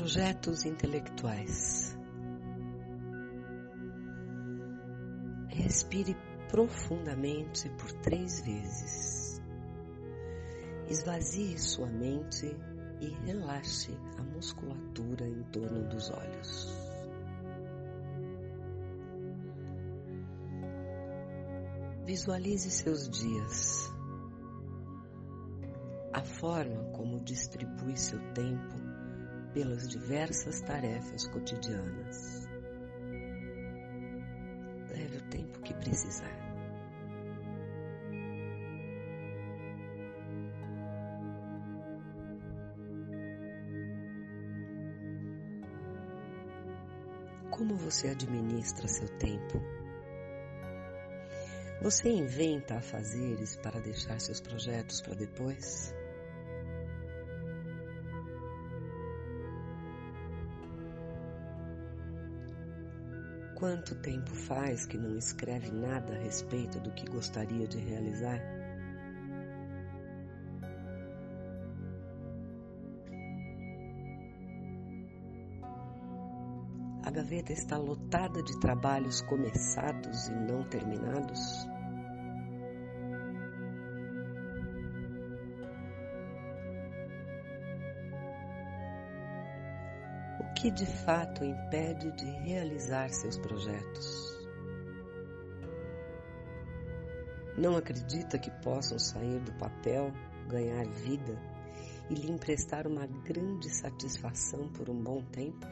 Projetos intelectuais. Respire profundamente por três vezes. Esvazie sua mente e relaxe a musculatura em torno dos olhos. Visualize seus dias, a forma como distribui seu tempo pelas diversas tarefas cotidianas. Leve o tempo que precisar. Como você administra seu tempo? Você inventa afazeres para deixar seus projetos para depois? Quanto tempo faz que não escreve nada a respeito do que gostaria de realizar? A gaveta está lotada de trabalhos começados e não terminados? O que de fato impede de realizar seus projetos? Não acredita que possam sair do papel, ganhar vida e lhe emprestar uma grande satisfação por um bom tempo?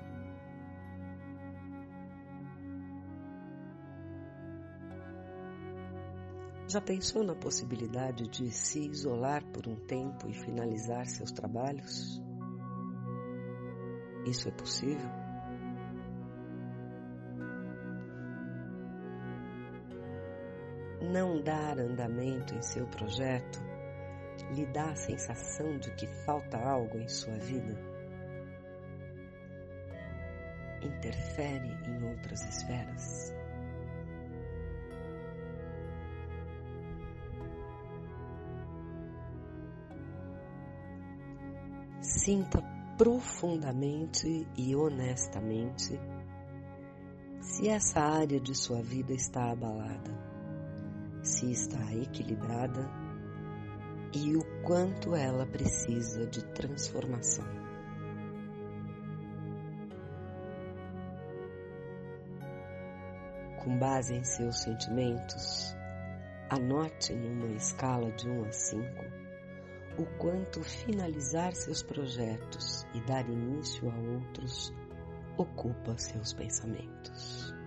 Já pensou na possibilidade de se isolar por um tempo e finalizar seus trabalhos? Isso é possível? Não dar andamento em seu projeto lhe dá a sensação de que falta algo em sua vida? Interfere em outras esferas? Sinta profundamente e honestamente se essa área de sua vida está abalada, se está equilibrada e o quanto ela precisa de transformação. Com base em seus sentimentos, anote numa escala de 1 a 5 o quanto finalizar seus projetos e dar início a outros ocupa seus pensamentos.